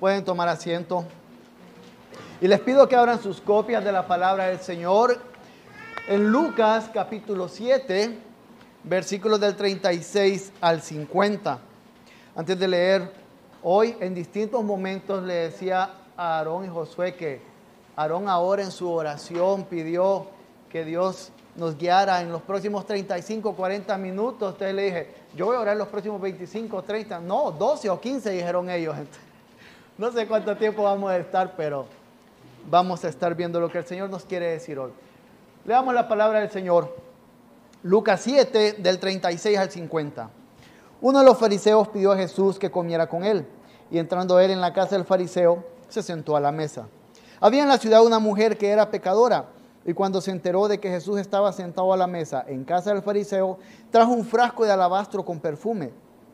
Pueden tomar asiento. Y les pido que abran sus copias de la palabra del Señor en Lucas capítulo 7, versículos del 36 al 50. Antes de leer, hoy en distintos momentos le decía a Aarón y Josué que Aarón ahora en su oración pidió que Dios nos guiara en los próximos 35, 40 minutos. Entonces le dije, yo voy a orar los próximos 25, 30, no, 12 o 15 dijeron ellos. No sé cuánto tiempo vamos a estar, pero vamos a estar viendo lo que el Señor nos quiere decir hoy. Leamos la palabra del Señor. Lucas 7, del 36 al 50. Uno de los fariseos pidió a Jesús que comiera con él, y entrando él en la casa del fariseo, se sentó a la mesa. Había en la ciudad una mujer que era pecadora, y cuando se enteró de que Jesús estaba sentado a la mesa en casa del fariseo, trajo un frasco de alabastro con perfume,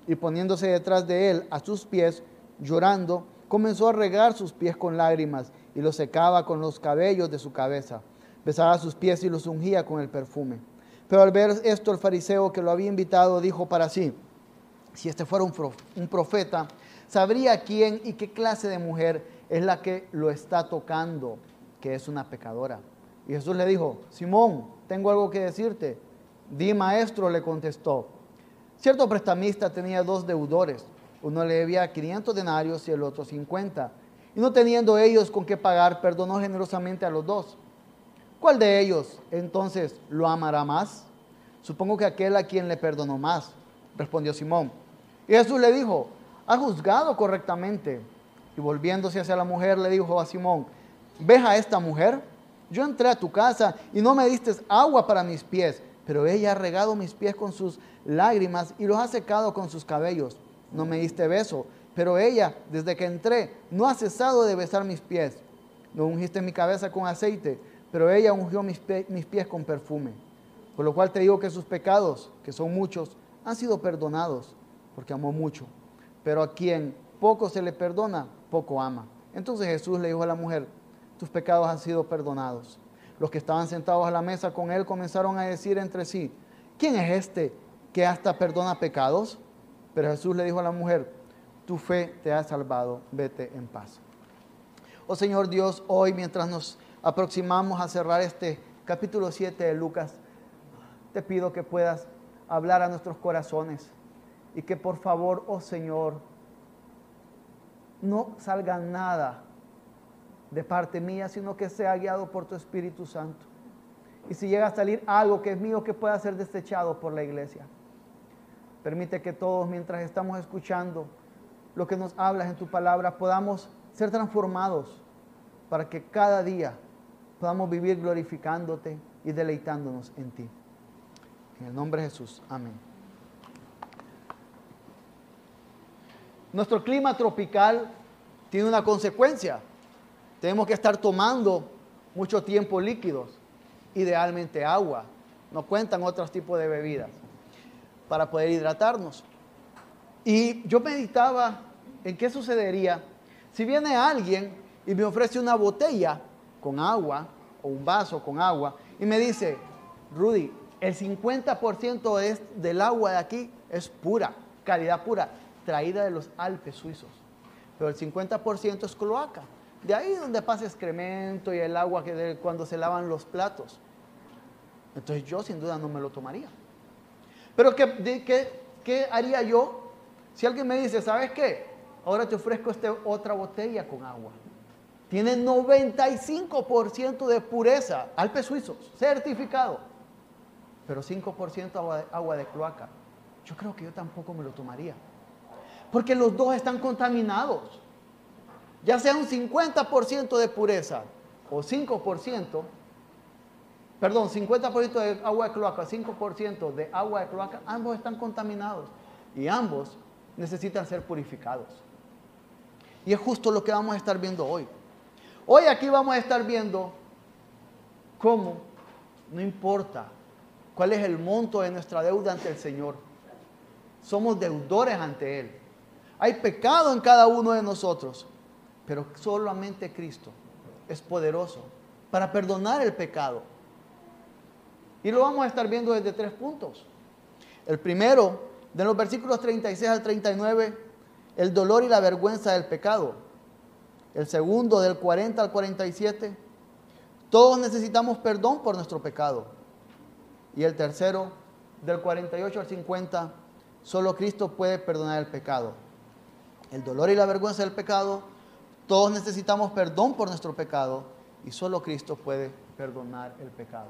y poniéndose detrás de él a sus pies, llorando, comenzó a regar sus pies con lágrimas y los secaba con los cabellos de su cabeza. Besaba sus pies y los ungía con el perfume. Pero al ver esto el fariseo que lo había invitado dijo para sí, si este fuera un profeta, sabría quién y qué clase de mujer es la que lo está tocando, que es una pecadora. Y Jesús le dijo, Simón, tengo algo que decirte. Di maestro, le contestó. Cierto prestamista tenía dos deudores uno le debía 500 denarios y el otro 50. Y no teniendo ellos con qué pagar, perdonó generosamente a los dos. ¿Cuál de ellos entonces lo amará más? Supongo que aquel a quien le perdonó más, respondió Simón. Y Jesús le dijo, ha juzgado correctamente. Y volviéndose hacia la mujer, le dijo a Simón, ¿ves a esta mujer? Yo entré a tu casa y no me diste agua para mis pies, pero ella ha regado mis pies con sus lágrimas y los ha secado con sus cabellos no me diste beso. Pero ella, desde que entré, no ha cesado de besar mis pies. No ungiste mi cabeza con aceite, pero ella ungió mis, pies con perfume. Por lo cual te digo que sus pecados, que son muchos, han sido perdonados, porque amó mucho. Pero a quien poco se le perdona, poco ama. Entonces Jesús le dijo a la mujer, tus pecados han sido perdonados. Los que estaban sentados a la mesa con él comenzaron a decir entre sí, ¿quién es este que hasta perdona pecados? Pero Jesús le dijo a la mujer, tu fe te ha salvado, vete en paz. Oh Señor Dios, hoy mientras nos aproximamos a cerrar este capítulo 7 de Lucas, te pido que puedas hablar a nuestros corazones y que por favor, oh Señor, no salga nada de parte mía, sino que sea guiado por tu Espíritu Santo. Y si llega a salir algo que es mío, que pueda ser desechado por la iglesia. Permite que todos, mientras estamos escuchando lo que nos hablas en tu palabra, podamos ser transformados para que cada día podamos vivir glorificándote y deleitándonos en ti. En el nombre de Jesús. Amén. Nuestro clima tropical tiene una consecuencia. Tenemos que estar tomando mucho tiempo líquidos, idealmente agua. No cuentan otros tipos de bebidas para poder hidratarnos. Y yo meditaba en qué sucedería si viene alguien y me ofrece una botella con agua o un vaso con agua y me dice, Rudy, el 50% del agua de aquí es pura, calidad pura, traída de los Alpes suizos. Pero el 50% es cloaca. De ahí donde pasa excremento y el agua que de cuando se lavan los platos. Entonces yo sin duda no me lo tomaría. Pero ¿qué, qué, haría yo si alguien me dice, ¿sabes qué? Ahora te ofrezco este, otra botella con agua. Tiene 95% de pureza, Alpes suizos, certificado. Pero 5% agua de, agua de cloaca. Yo creo que yo tampoco me lo tomaría. Porque los dos están contaminados. Ya sea un 50% de pureza o 5%, perdón, 50% de agua de cloaca, 5% de agua de cloaca, ambos están contaminados y ambos necesitan ser purificados. Y es justo lo que vamos a estar viendo hoy. Hoy aquí vamos a estar viendo cómo, no importa cuál es el monto de nuestra deuda ante el Señor, somos deudores ante Él. Hay pecado en cada uno de nosotros, pero solamente Cristo es poderoso para perdonar el pecado y lo vamos a estar viendo desde tres puntos. El primero, de los versículos 36 al 39, el dolor y la vergüenza del pecado. El segundo del 40 al 47. Todos necesitamos perdón por nuestro pecado. Y el tercero del 48 al 50. Solo Cristo puede perdonar el pecado. El dolor y la vergüenza del pecado. Todos necesitamos perdón por nuestro pecado. Y solo Cristo puede perdonar el pecado.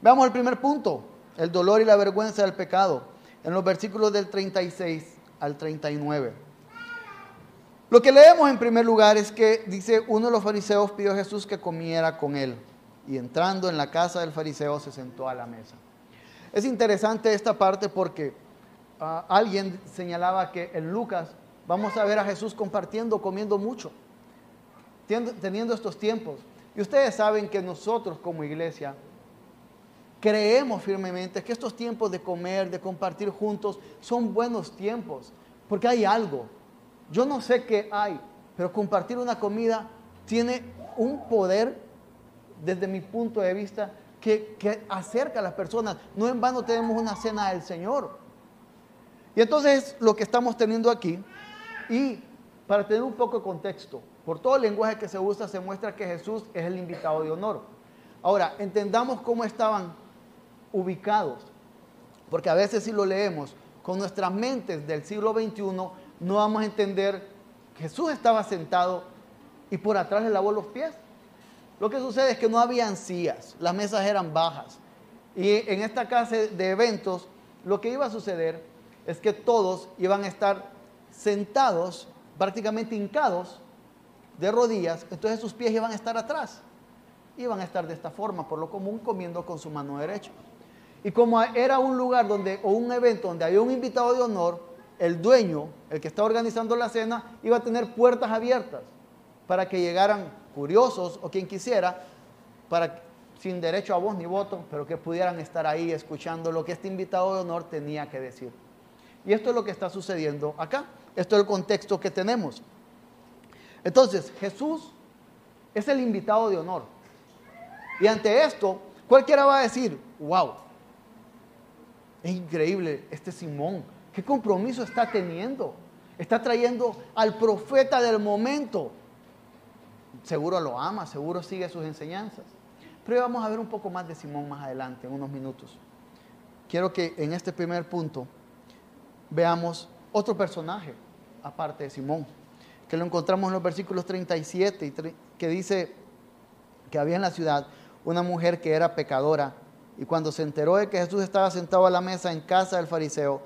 Veamos el primer punto. El dolor y la vergüenza del pecado. En los versículos del 36 al 39. Lo que leemos en primer lugar es que dice, uno de los fariseos pidió a Jesús que comiera con él. Y entrando en la casa del fariseo se sentó a la mesa. Es interesante esta parte porque ah, alguien señalaba que en Lucas vamos a ver a Jesús compartiendo, comiendo mucho, teniendo estos tiempos. Y ustedes saben que nosotros como iglesia creemos firmemente que estos tiempos de comer, de compartir juntos, son buenos tiempos, porque hay algo. Yo no sé qué hay, pero compartir una comida tiene un poder, desde mi punto de vista, que, acerca a las personas. No en vano tenemos una cena del Señor. Y entonces lo que estamos teniendo aquí, y para tener un poco de contexto, por todo el lenguaje que se usa, se muestra que Jesús es el invitado de honor. Ahora, entendamos cómo estaban ubicados. Porque a veces si lo leemos con nuestras mentes del siglo XXI, no vamos a entender que Jesús estaba sentado y por atrás le lavó los pies. Lo que sucede es que no habían sillas, las mesas eran bajas. Y en esta casa de eventos, lo que iba a suceder es que todos iban a estar sentados, prácticamente hincados, de rodillas, entonces sus pies iban a estar atrás. Iban a estar de esta forma, por lo común comiendo con su mano derecha. Y como era un lugar donde, o un evento donde había un invitado de honor, el dueño, el que está organizando la cena, iba a tener puertas abiertas para que llegaran curiosos o quien quisiera, para, sin derecho a voz ni voto, pero que pudieran estar ahí escuchando lo que este invitado de honor tenía que decir. Y esto es lo que está sucediendo acá. Esto es el contexto que tenemos. Entonces, Jesús es el invitado de honor. Y ante esto, cualquiera va a decir, wow, es increíble este Simón. ¿Qué compromiso está teniendo? Está trayendo al profeta del momento. Seguro lo ama, seguro sigue sus enseñanzas. Pero vamos a ver un poco más de Simón más adelante, en unos minutos. Quiero que en este primer punto veamos otro personaje, aparte de Simón, que lo encontramos en los versículos 37, y que dice que había en la ciudad una mujer que era pecadora y cuando se enteró de que Jesús estaba sentado a la mesa en casa del fariseo,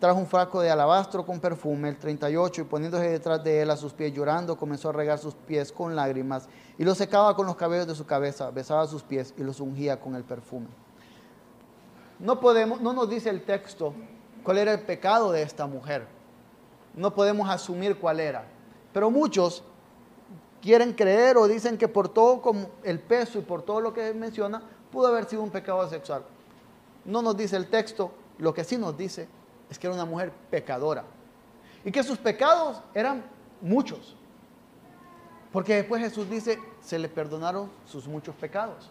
trajo un frasco de alabastro con perfume, el 38, y poniéndose detrás de él a sus pies llorando, comenzó a regar sus pies con lágrimas y los secaba con los cabellos de su cabeza, besaba sus pies y los ungía con el perfume. No podemos, no nos dice el texto cuál era el pecado de esta mujer. No podemos asumir cuál era. Pero muchos quieren creer o dicen que por todo como el peso y por todo lo que menciona, pudo haber sido un pecado sexual. No nos dice el texto, lo que sí nos dice es que era una mujer pecadora. Y que sus pecados eran muchos. Porque después Jesús dice, se le perdonaron sus muchos pecados.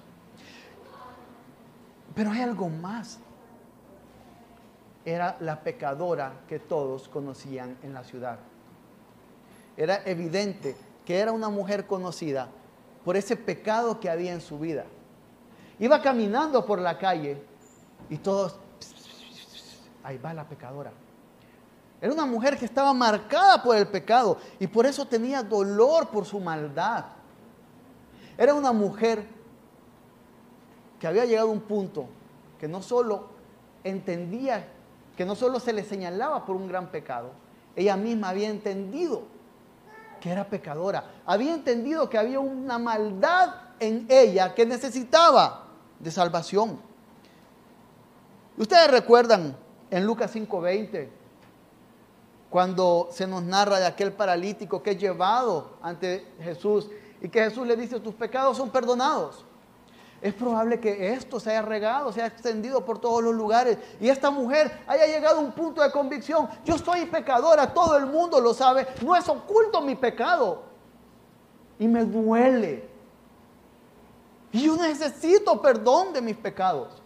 Pero hay algo más. Era la pecadora que todos conocían en la ciudad. Era evidente que era una mujer conocida por ese pecado que había en su vida. Iba caminando por la calle y todos, ahí va la pecadora. Era una mujer que estaba marcada por el pecado y por eso tenía dolor por su maldad. Era una mujer que había llegado a un punto que no solo entendía, que no solo se le señalaba por un gran pecado, ella misma había entendido que era pecadora, había entendido que había una maldad en ella que necesitaba de salvación. Ustedes recuerdan en Lucas 5:20, cuando se nos narra de aquel paralítico que es llevado ante Jesús y que Jesús le dice, tus pecados son perdonados. Es probable que esto se haya regado, se haya extendido por todos los lugares y esta mujer haya llegado a un punto de convicción. Yo soy pecadora, todo el mundo lo sabe, no es oculto mi pecado. Y me duele y yo necesito perdón de mis pecados.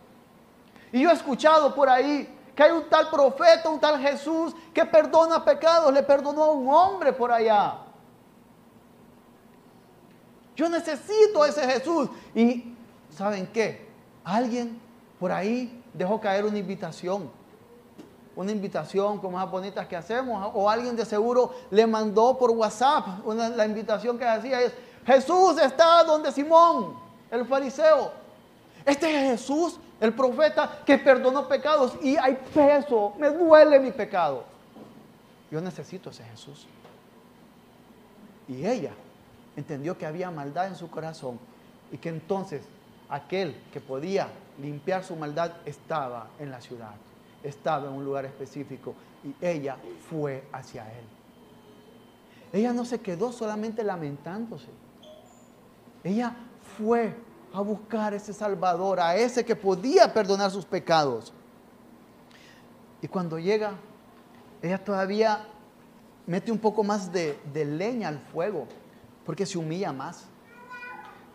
Y yo he escuchado por ahí que hay un tal profeta, un tal Jesús que perdona pecados. Le perdonó a un hombre por allá. Yo necesito ese Jesús. Y ¿saben qué? Alguien por ahí dejó caer una invitación. Una invitación como esas bonitas que hacemos. O alguien de seguro le mandó por WhatsApp. la invitación que hacía es, Jesús está donde Simón, el fariseo. Este es Jesús, el profeta que perdonó pecados. Y hay peso, me duele mi pecado. Yo necesito ese Jesús. Y ella entendió que había maldad en su corazón y que entonces aquel que podía limpiar su maldad estaba en la ciudad, estaba en un lugar específico y ella fue hacia él. Ella no se quedó solamente lamentándose. Ella fue a buscar ese Salvador, a ese que podía perdonar sus pecados. Y cuando llega, ella todavía mete un poco más de, leña al fuego, porque se humilla más.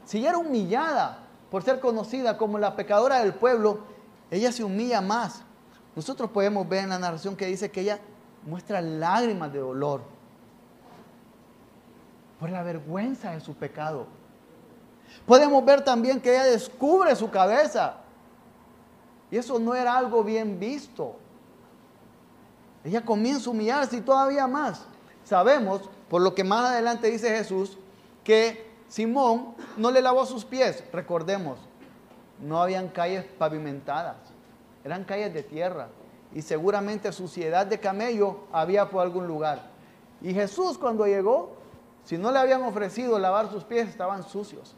Si ella era humillada por ser conocida como la pecadora del pueblo, ella se humilla más. Nosotros podemos ver en la narración que dice que ella muestra lágrimas de dolor por la vergüenza de su pecado. Podemos ver también que ella descubre su cabeza. Y eso no era algo bien visto. Ella comienza a humillarse y todavía más. Sabemos, por lo que más adelante dice Jesús, que Simón no le lavó sus pies. Recordemos, no habían calles pavimentadas, eran calles de tierra y seguramente suciedad de camello había por algún lugar. Y Jesús cuando llegó, si no le habían ofrecido lavar sus pies, estaban sucios.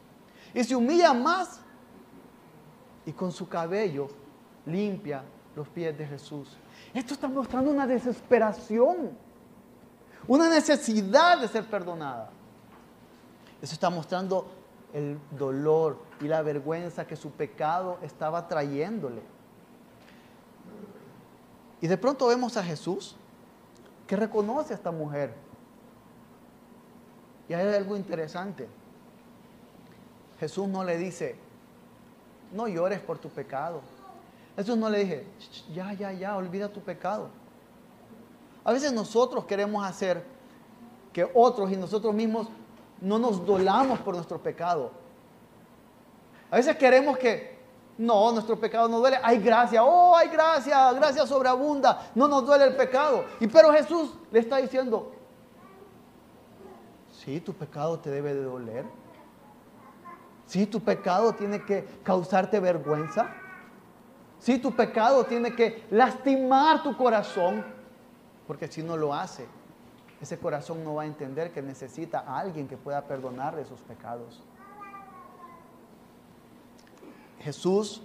Y se humilla más y con su cabello limpia los pies de Jesús. Esto está mostrando una desesperación, una necesidad de ser perdonada. Eso está mostrando el dolor y la vergüenza que su pecado estaba trayéndole. Y de pronto vemos a Jesús que reconoce a esta mujer. Y hay algo interesante. Jesús no le dice, no llores por tu pecado. Jesús no le dije, ya, ya, ya, olvida tu pecado. A veces nosotros queremos hacer que otros y nosotros mismos no nos dolamos por nuestro pecado. A veces queremos que, no, nuestro pecado no duele. Hay gracia, oh, hay gracia, gracia sobreabunda. No nos duele el pecado. Y pero Jesús le está diciendo, sí, tu pecado te debe de doler. Sí, tu pecado tiene que causarte vergüenza. Sí, tu pecado tiene que lastimar tu corazón. Porque si no lo hace, ese corazón no va a entender que necesita a alguien que pueda perdonarle sus pecados. Jesús,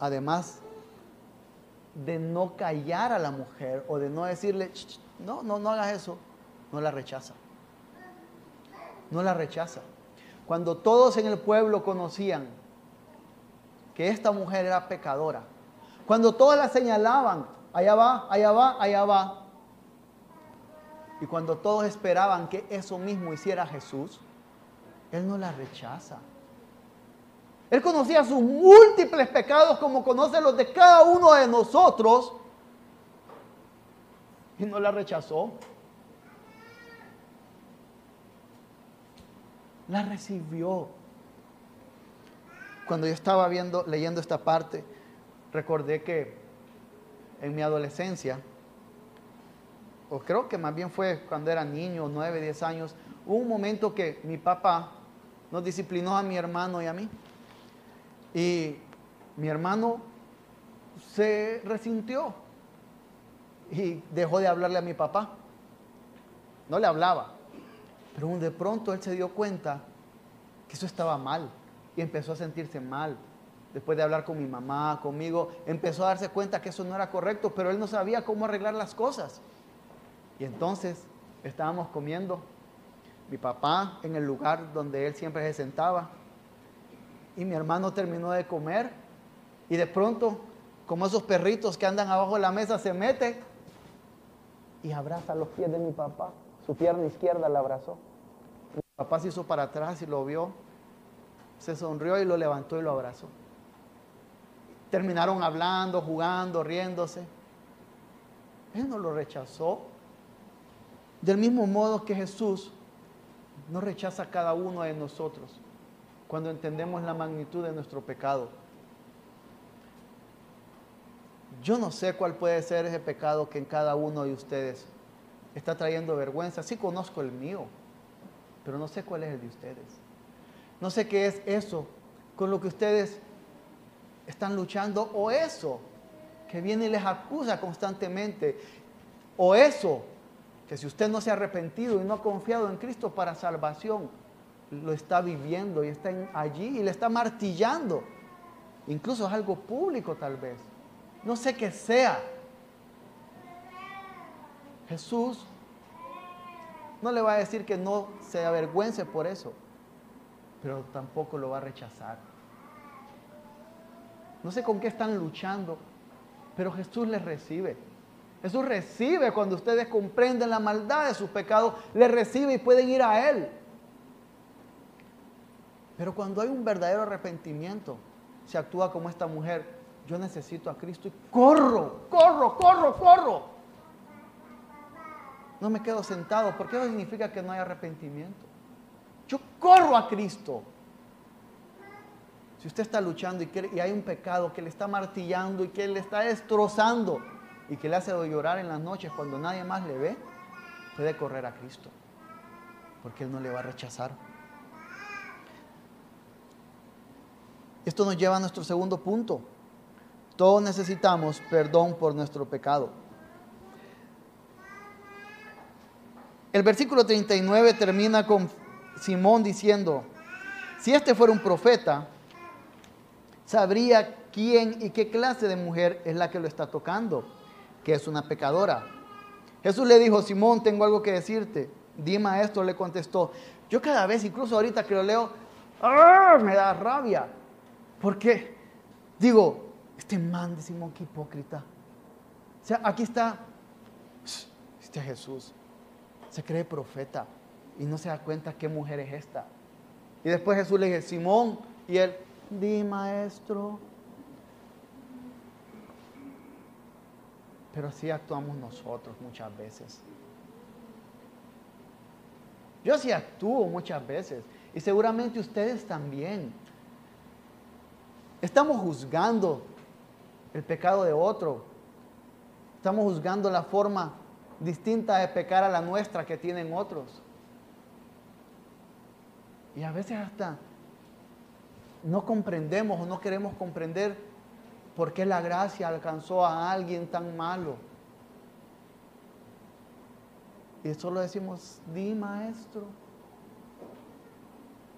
además de no callar a la mujer o de no decirle, no, no, no hagas eso, no la rechaza. No la rechaza. Cuando todos en el pueblo conocían que esta mujer era pecadora, cuando todos la señalaban, allá va, allá va, allá va, y cuando todos esperaban que eso mismo hiciera Jesús, Él no la rechaza. Él conocía sus múltiples pecados como conoce los de cada uno de nosotros y no la rechazó. La recibió. Cuando yo estaba viendo, leyendo esta parte, recordé que en mi adolescencia, o creo que más bien fue cuando era niño, 9, 10 años, hubo un momento que mi papá nos disciplinó a mi hermano y a mí. Y mi hermano se resintió y dejó de hablarle a mi papá. No le hablaba. Pero de pronto él se dio cuenta que eso estaba mal y empezó a sentirse mal. Después de hablar con mi mamá, conmigo, empezó a darse cuenta que eso no era correcto, pero él no sabía cómo arreglar las cosas. Y entonces estábamos comiendo, mi papá en el lugar donde él siempre se sentaba, y mi hermano terminó de comer, y de pronto, como esos perritos que andan abajo de la mesa, se mete y abraza los pies de mi papá. Su pierna izquierda la abrazó. Mi papá se hizo para atrás y lo vio, se sonrió y lo levantó y lo abrazó. Terminaron hablando, jugando, riéndose. Él no lo rechazó, del mismo modo que Jesús no rechaza a cada uno de nosotros cuando entendemos la magnitud de nuestro pecado. Yo no sé cuál puede ser ese pecado que en cada uno de ustedes está trayendo vergüenza. Sí conozco el mío, pero no sé cuál es el de ustedes. No sé qué es eso con lo que ustedes están luchando o eso que viene y les acusa constantemente o eso que si usted no se ha arrepentido y no ha confiado en Cristo para salvación, lo está viviendo y está allí y le está martillando. Incluso es algo público tal vez. No sé qué sea. Jesús no le va a decir que no se avergüence por eso, pero tampoco lo va a rechazar. No sé con qué están luchando, pero Jesús les recibe. Jesús recibe cuando ustedes comprenden la maldad de sus pecados, les recibe y pueden ir a Él. Pero cuando hay un verdadero arrepentimiento, se actúa como esta mujer, yo necesito a Cristo y corro, corro, corro, corro. No me quedo sentado, porque eso significa que no hay arrepentimiento. Yo corro a Cristo. Si usted está luchando y, y hay un pecado que le está martillando y que le está destrozando y que le hace llorar en las noches cuando nadie más le ve, puede correr a Cristo, porque Él no le va a rechazar. Esto nos lleva a nuestro segundo punto. Todos necesitamos perdón por nuestro pecado. El versículo 39 termina con Simón diciendo, si este fuera un profeta, sabría quién y qué clase de mujer es la que lo está tocando, que es una pecadora. Jesús le dijo, Simón, tengo algo que decirte. Di maestro, le contestó. Yo cada vez, incluso ahorita que lo leo, ¡ah! me da rabia. ¿Por qué? Digo, este man de Simón, qué hipócrita. O sea, aquí está, este Jesús, se cree profeta y no se da cuenta qué mujer es esta. Y después Jesús le dice, Simón, y él, di maestro. Pero así actuamos nosotros muchas veces. Yo así actúo muchas veces y seguramente ustedes también. Estamos juzgando el pecado de otro. Estamos juzgando la forma distinta de pecar a la nuestra que tienen otros. Y a veces hasta no comprendemos o no queremos comprender por qué la gracia alcanzó a alguien tan malo. Y solo decimos, di maestro.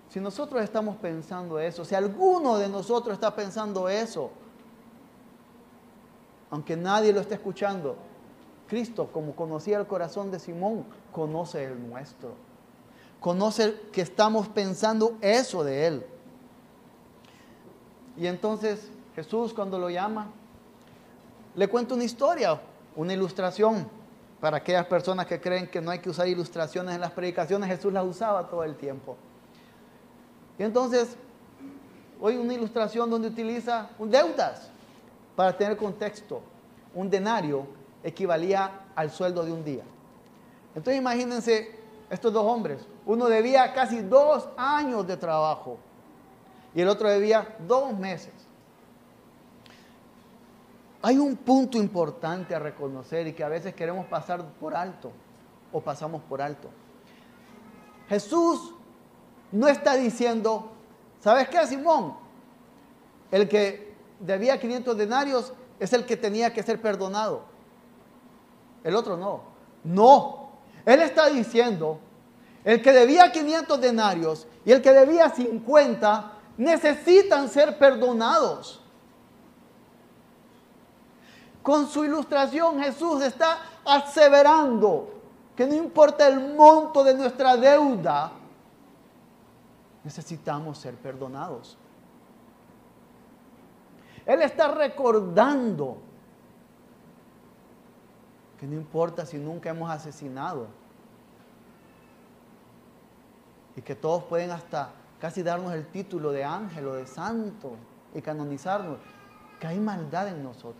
Si nosotros estamos pensando eso, si alguno de nosotros está pensando eso, aunque nadie lo esté escuchando, Cristo, como conocía el corazón de Simón, conoce el nuestro. Conoce que estamos pensando eso de Él. Y entonces Jesús cuando lo llama, le cuenta una historia, una ilustración. Para aquellas personas que creen que no hay que usar ilustraciones en las predicaciones, Jesús las usaba todo el tiempo. Y entonces, hoy una ilustración donde utiliza deudas para tener contexto. Un denario equivalía al sueldo de un día. Entonces imagínense estos dos hombres. Uno debía casi dos años de trabajo y el otro debía dos meses. Hay un punto importante a reconocer y que a veces queremos pasar por alto o pasamos por alto. Jesús no está diciendo, ¿sabes qué, Simón? El que debía 500 denarios es el que tenía que ser perdonado. El otro no. No. Él está diciendo, el que debía 500 denarios y el que debía 50 necesitan ser perdonados. Con su ilustración Jesús está aseverando que no importa el monto de nuestra deuda, necesitamos ser perdonados. Él está recordando que no importa si nunca hemos asesinado y que todos pueden hasta casi darnos el título de ángel o de santo y canonizarnos, que hay maldad en nosotros.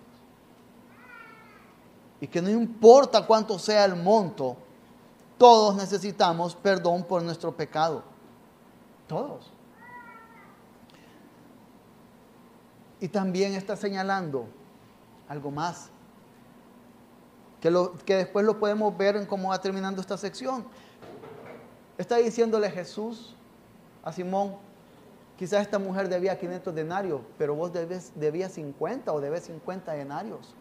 Y que no importa cuánto sea el monto, todos necesitamos perdón por nuestro pecado. Todos. Y también está señalando algo más, que, después lo podemos ver en cómo va terminando esta sección. Está diciéndole Jesús a Simón, quizás esta mujer debía 500 denarios, pero vos debes, debías 50 o debes 50 denarios.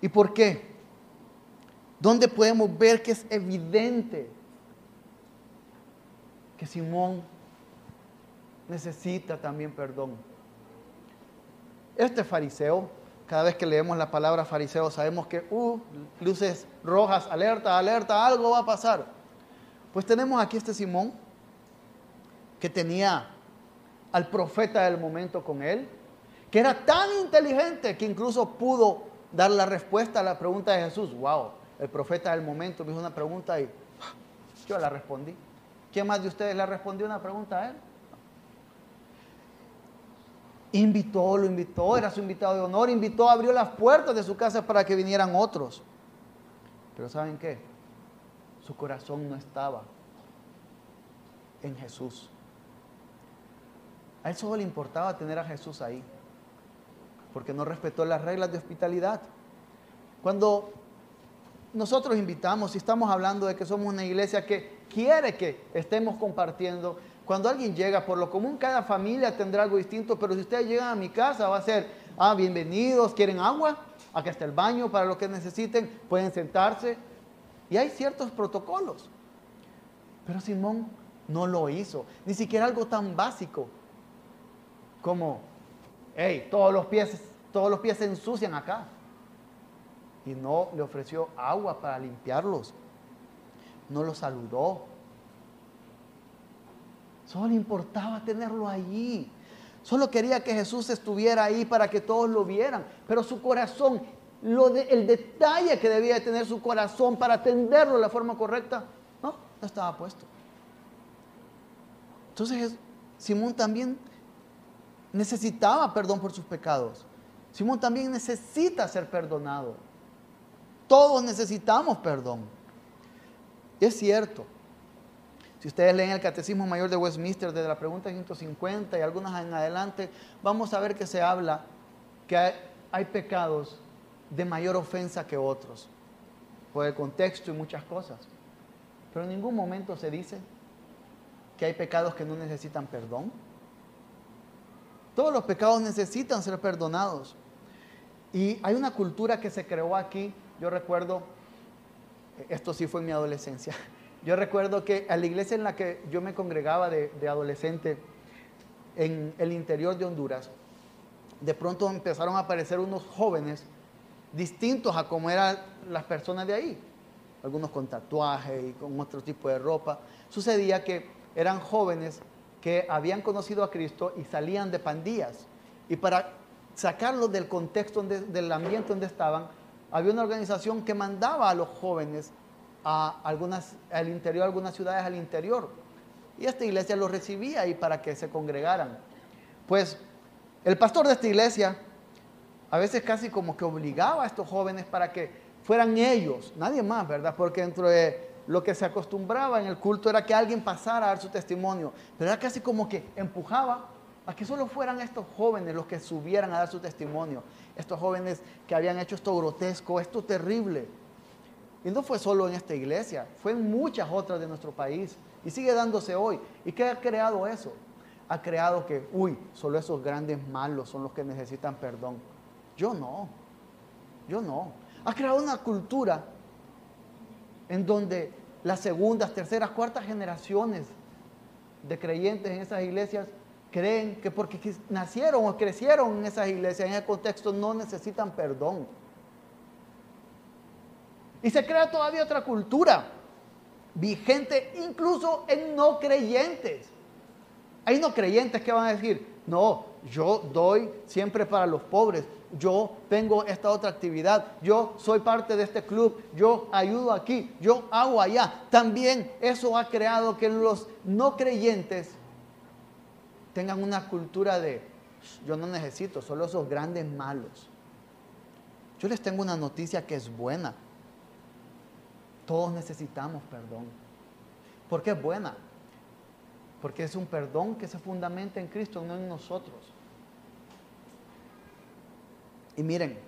¿Y por qué? ¿Dónde podemos ver que es evidente que Simón necesita también perdón? Este fariseo, cada vez que leemos la palabra fariseo, sabemos que, uh, luces rojas, alerta, alerta, algo va a pasar. Pues tenemos aquí este Simón que tenía al profeta del momento con él, que era tan inteligente que incluso pudo dar la respuesta a la pregunta de Jesús. Wow, el profeta del momento me hizo una pregunta y yo la respondí. ¿Quién más de ustedes le respondió una pregunta a él? Invitó, lo invitó, era su invitado de honor, invitó, abrió las puertas de su casa para que vinieran otros. Pero ¿saben qué? Su corazón no estaba en Jesús. A él solo le importaba tener a Jesús ahí, porque no respetó las reglas de hospitalidad. Cuando nosotros invitamos, y estamos hablando de que somos una iglesia que quiere que estemos compartiendo, cuando alguien llega, por lo común cada familia tendrá algo distinto, pero si ustedes llegan a mi casa va a ser, ah, bienvenidos, quieren agua, acá está el baño para lo que necesiten, pueden sentarse. Y hay ciertos protocolos. Pero Simón no lo hizo, ni siquiera algo tan básico como, hey, todos los pies, todos los pies se ensucian acá y no le ofreció agua para limpiarlos. No lo saludó. Solo importaba tenerlo allí. Solo quería que Jesús estuviera ahí para que todos lo vieran. Pero su corazón, lo el detalle que debía tener su corazón para atenderlo de la forma correcta, no, no estaba puesto. Entonces Simón también necesitaba perdón por sus pecados. Simón también necesita ser perdonado. Todos necesitamos perdón. Es cierto. Si ustedes leen el Catecismo Mayor de Westminster desde la pregunta 150 y algunas en adelante, vamos a ver que se habla que hay, pecados de mayor ofensa que otros, por el contexto y muchas cosas. Pero en ningún momento se dice que hay pecados que no necesitan perdón. Todos los pecados necesitan ser perdonados. Y hay una cultura que se creó aquí yo recuerdo, esto sí fue en mi adolescencia, yo recuerdo que a la iglesia en la que yo me congregaba de, adolescente, en el interior de Honduras, de pronto empezaron a aparecer unos jóvenes distintos a como eran las personas de ahí, algunos con tatuajes y con otro tipo de ropa. Sucedía que eran jóvenes que habían conocido a Cristo y salían de pandillas. Y para sacarlos del contexto del ambiente donde estaban, había una organización que mandaba a los jóvenes a algunas, al interior, algunas ciudades al interior. Y esta iglesia los recibía ahí para que se congregaran. Pues el pastor de esta iglesia a veces casi como que obligaba a estos jóvenes para que fueran ellos, nadie más, ¿verdad? Porque dentro de lo que se acostumbraba en el culto era que alguien pasara a dar su testimonio, pero era casi como que empujaba a que solo fueran estos jóvenes los que subieran a dar su testimonio estos jóvenes que habían hecho esto grotesco, esto terrible. Y no fue solo en esta iglesia, fue en muchas otras de nuestro país y sigue dándose hoy. ¿Y qué ha creado eso? Ha creado que, uy, solo esos grandes malos son los que necesitan perdón. Yo no, yo no. Ha creado una cultura en donde las segundas, terceras, cuartas generaciones de creyentes en esas iglesias creen que porque nacieron o crecieron en esas iglesias, en ese contexto, no necesitan perdón. Y se crea todavía otra cultura vigente incluso en no creyentes. Hay no creyentes que van a decir, no, yo doy siempre para los pobres, yo tengo esta otra actividad, yo soy parte de este club, yo ayudo aquí, yo hago allá. También eso ha creado que los no creyentes tengan una cultura de yo no necesito, solo esos grandes malos. Yo les tengo una noticia que es buena. Todos necesitamos perdón. Porque es buena. Porque es un perdón que se fundamenta en Cristo, no en nosotros. Y miren,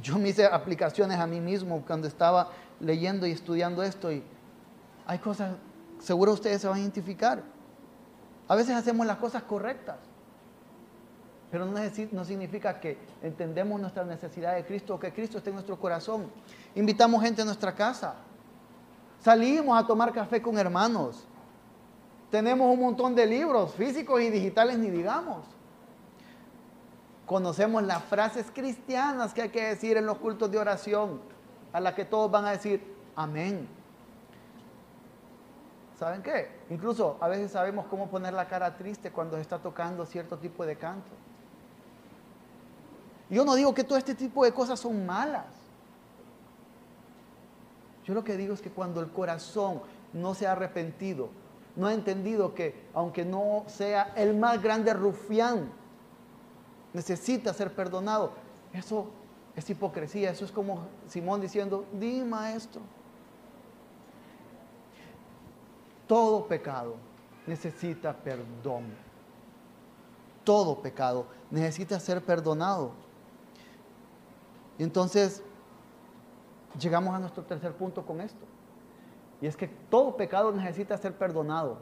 yo me hice aplicaciones a mí mismo cuando estaba leyendo y estudiando esto y hay cosas, seguro ustedes se van a identificar. A veces hacemos las cosas correctas, pero no, no significa que entendemos nuestra necesidad de Cristo o que Cristo esté en nuestro corazón. Invitamos gente a nuestra casa, salimos a tomar café con hermanos, tenemos un montón de libros físicos y digitales, ni digamos. Conocemos las frases cristianas que hay que decir en los cultos de oración, a las que todos van a decir amén. ¿Saben qué? Incluso a veces sabemos cómo poner la cara triste cuando se está tocando cierto tipo de canto. Yo no digo que todo este tipo de cosas son malas. Yo lo que digo es que cuando el corazón no se ha arrepentido, no ha entendido que aunque no sea el más grande rufián, necesita ser perdonado, eso es hipocresía, eso es como Simón diciendo, di maestro, Todo pecado necesita perdón. Todo pecado necesita ser perdonado. Y entonces llegamos a nuestro tercer punto con esto. Y es que todo pecado necesita ser perdonado.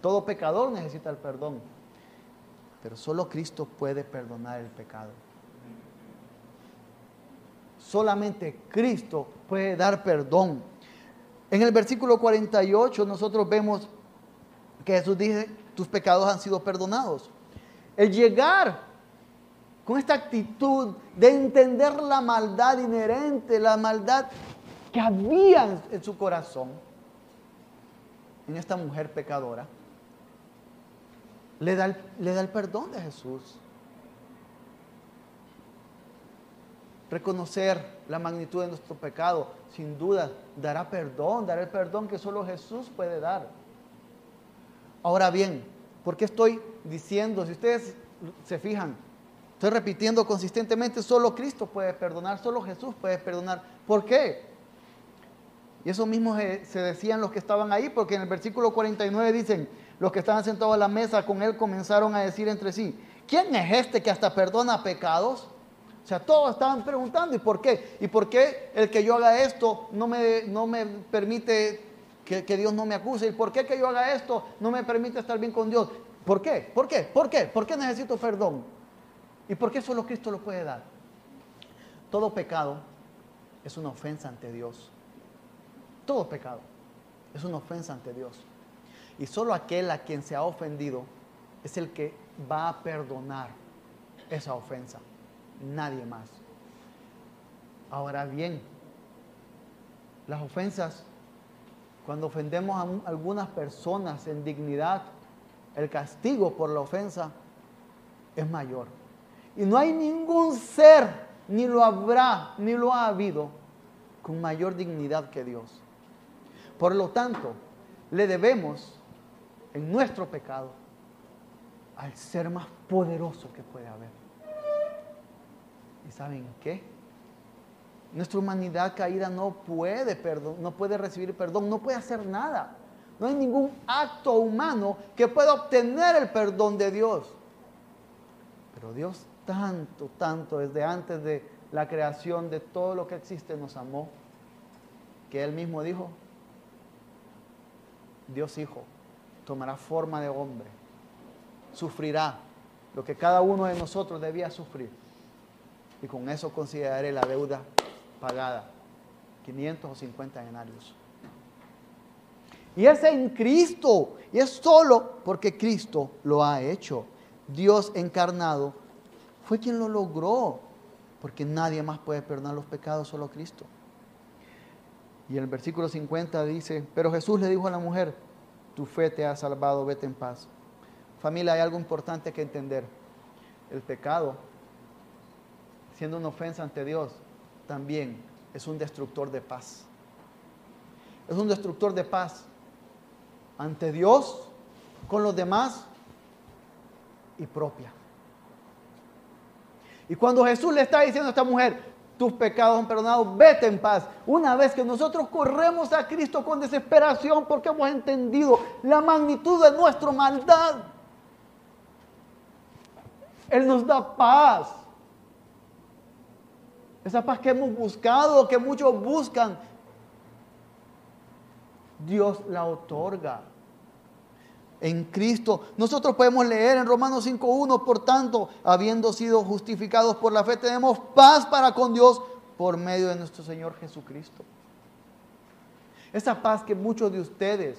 Todo pecador necesita el perdón. Pero solo Cristo puede perdonar el pecado. Solamente Cristo puede dar perdón. En el versículo 48 nosotros vemos que Jesús dice, tus pecados han sido perdonados. El llegar con esta actitud de entender la maldad inherente, la maldad que había en su corazón, en esta mujer pecadora, le da el, le da el perdón de Jesús. Reconocer la magnitud de nuestro pecado, sin duda, dará perdón, dará el perdón que solo Jesús puede dar. Ahora bien, ¿por qué estoy diciendo? Si ustedes se fijan, estoy repitiendo consistentemente, solo Cristo puede perdonar, solo Jesús puede perdonar. ¿Por qué? Y eso mismo se decían los que estaban ahí, porque en el versículo 49 dicen, los que estaban sentados a la mesa con él comenzaron a decir entre sí, ¿quién es este que hasta perdona pecados? O sea, todos estaban preguntando, ¿y por qué? ¿Y por qué el que yo haga esto no me, no me permite que, Dios no me acuse? ¿Y por qué que yo haga esto no me permite estar bien con Dios? ¿Por qué? ¿Por qué? ¿Por qué? ¿Por qué necesito perdón? ¿Y por qué solo Cristo lo puede dar? Todo pecado es una ofensa ante Dios. Todo pecado es una ofensa ante Dios. Y solo aquel a quien se ha ofendido es el que va a perdonar esa ofensa nadie más. Ahora bien, las ofensas, cuando ofendemos a algunas personas en dignidad, el castigo por la ofensa es mayor. Y no hay ningún ser, ni lo habrá, ni lo ha habido, con mayor dignidad que Dios. Por lo tanto, le debemos en nuestro pecado al ser más poderoso que puede haber. ¿Y saben qué? Nuestra humanidad caída no puede, perdón, no puede recibir perdón, no puede hacer nada. No hay ningún acto humano que pueda obtener el perdón de Dios. Pero Dios tanto, tanto desde antes de la creación de todo lo que existe nos amó, que Él mismo dijo, Dios Hijo tomará forma de hombre, sufrirá lo que cada uno de nosotros debía sufrir y con eso consideraré la deuda pagada, 500 o 50 denarios. Y es en Cristo, y es solo porque Cristo lo ha hecho. Dios encarnado fue quien lo logró, porque nadie más puede perdonar los pecados, solo Cristo. Y el versículo 50 dice, pero Jesús le dijo a la mujer, tu fe te ha salvado, vete en paz. Familia, hay algo importante que entender. El pecado siendo una ofensa ante Dios, también es un destructor de paz. Es un destructor de paz ante Dios, con los demás y propia. Y cuando Jesús le está diciendo a esta mujer, tus pecados son perdonados, vete en paz. Una vez que nosotros corremos a Cristo con desesperación porque hemos entendido la magnitud de nuestra maldad, Él nos da paz. Esa paz que hemos buscado, que muchos buscan, Dios la otorga en Cristo. Nosotros podemos leer en Romanos 5.1, por tanto, habiendo sido justificados por la fe, tenemos paz para con Dios por medio de nuestro Señor Jesucristo. Esa paz que muchos de ustedes,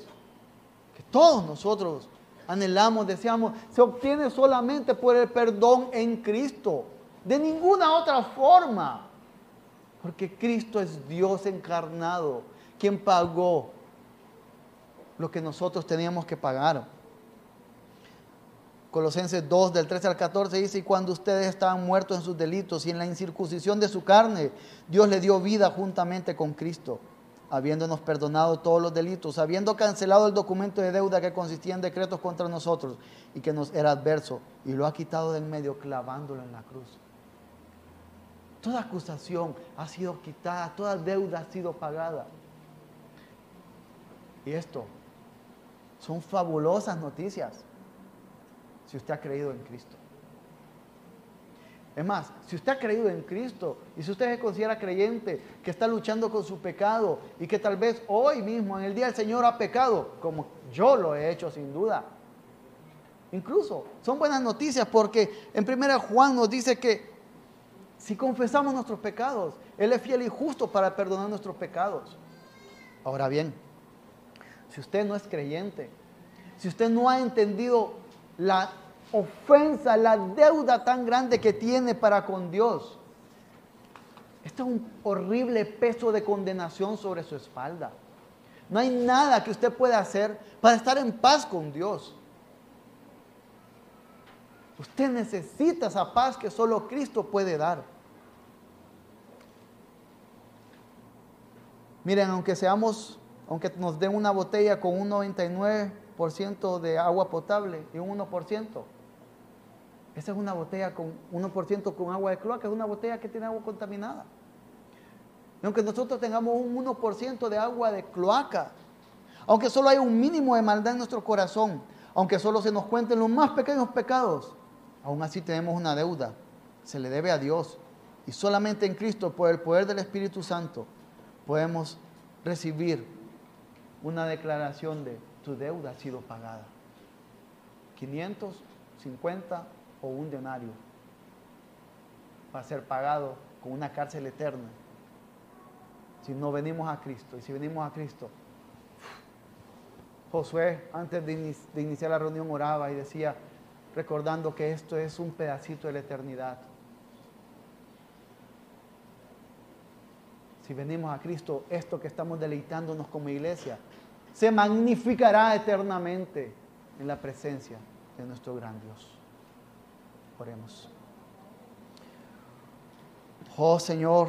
que todos nosotros anhelamos, deseamos, se obtiene solamente por el perdón en Cristo. De ninguna otra forma. Porque Cristo es Dios encarnado, quien pagó lo que nosotros teníamos que pagar. Colosenses 2 del 13 al 14 dice, y cuando ustedes estaban muertos en sus delitos y en la incircuncisión de su carne, Dios le dio vida juntamente con Cristo, habiéndonos perdonado todos los delitos, habiendo cancelado el documento de deuda que consistía en decretos contra nosotros y que nos era adverso, y lo ha quitado del medio clavándolo en la cruz. Toda acusación ha sido quitada, toda deuda ha sido pagada. Y esto son fabulosas noticias si usted ha creído en Cristo. Es más, si usted ha creído en Cristo y si usted se considera creyente que está luchando con su pecado y que tal vez hoy mismo, en el día del Señor, ha pecado, como yo lo he hecho sin duda. Incluso son buenas noticias porque en 1 Juan nos dice que si confesamos nuestros pecados, Él es fiel y justo para perdonar nuestros pecados. Ahora bien, si usted no es creyente, si usted no ha entendido la ofensa, la deuda tan grande que tiene para con Dios, este es un horrible peso de condenación sobre su espalda. No hay nada que usted pueda hacer para estar en paz con Dios. Usted necesita esa paz que solo Cristo puede dar. Miren, aunque seamos aunque nos den una botella con un 99% de agua potable y un 1%. Esa es una botella con 1% con agua de cloaca, es una botella que tiene agua contaminada. Y aunque nosotros tengamos un 1% de agua de cloaca, aunque solo hay un mínimo de maldad en nuestro corazón, aunque solo se nos cuenten los más pequeños pecados, aún así tenemos una deuda. Se le debe a Dios. Y solamente en Cristo, por el poder del Espíritu Santo, podemos recibir una declaración de tu deuda ha sido pagada. 550 o un denario va a ser pagado con una cárcel eterna. Si no venimos a Cristo. Y si venimos a Cristo, Josué antes de, de iniciar la reunión oraba y decía, recordando que esto es un pedacito de la eternidad. Si venimos a Cristo, esto que estamos deleitándonos como iglesia, se magnificará eternamente en la presencia de nuestro gran Dios. Oremos. Oh Señor,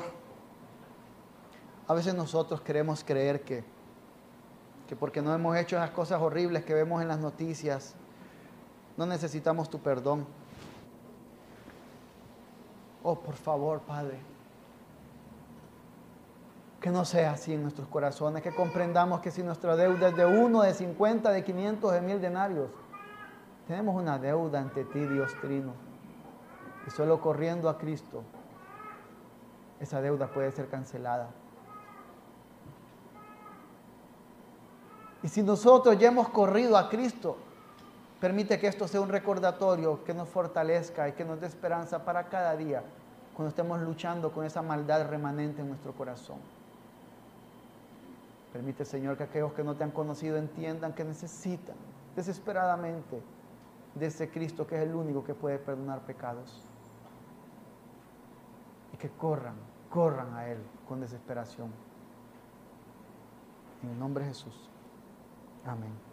a veces nosotros queremos creer que, que porque no hemos hecho esas cosas horribles que vemos en las noticias, no necesitamos tu perdón. Oh, por favor, Padre que no sea así en nuestros corazones, que comprendamos que si nuestra deuda es de uno, de 50, de 500, de mil denarios, tenemos una deuda ante ti, Dios Trino. Y solo corriendo a Cristo, esa deuda puede ser cancelada. Y si nosotros ya hemos corrido a Cristo, permite que esto sea un recordatorio que nos fortalezca y que nos dé esperanza para cada día cuando estemos luchando con esa maldad remanente en nuestro corazón. Permite, Señor, que aquellos que no te han conocido entiendan que necesitan desesperadamente de ese Cristo que es el único que puede perdonar pecados. Y que corran, corran a Él con desesperación. En el nombre de Jesús. Amén.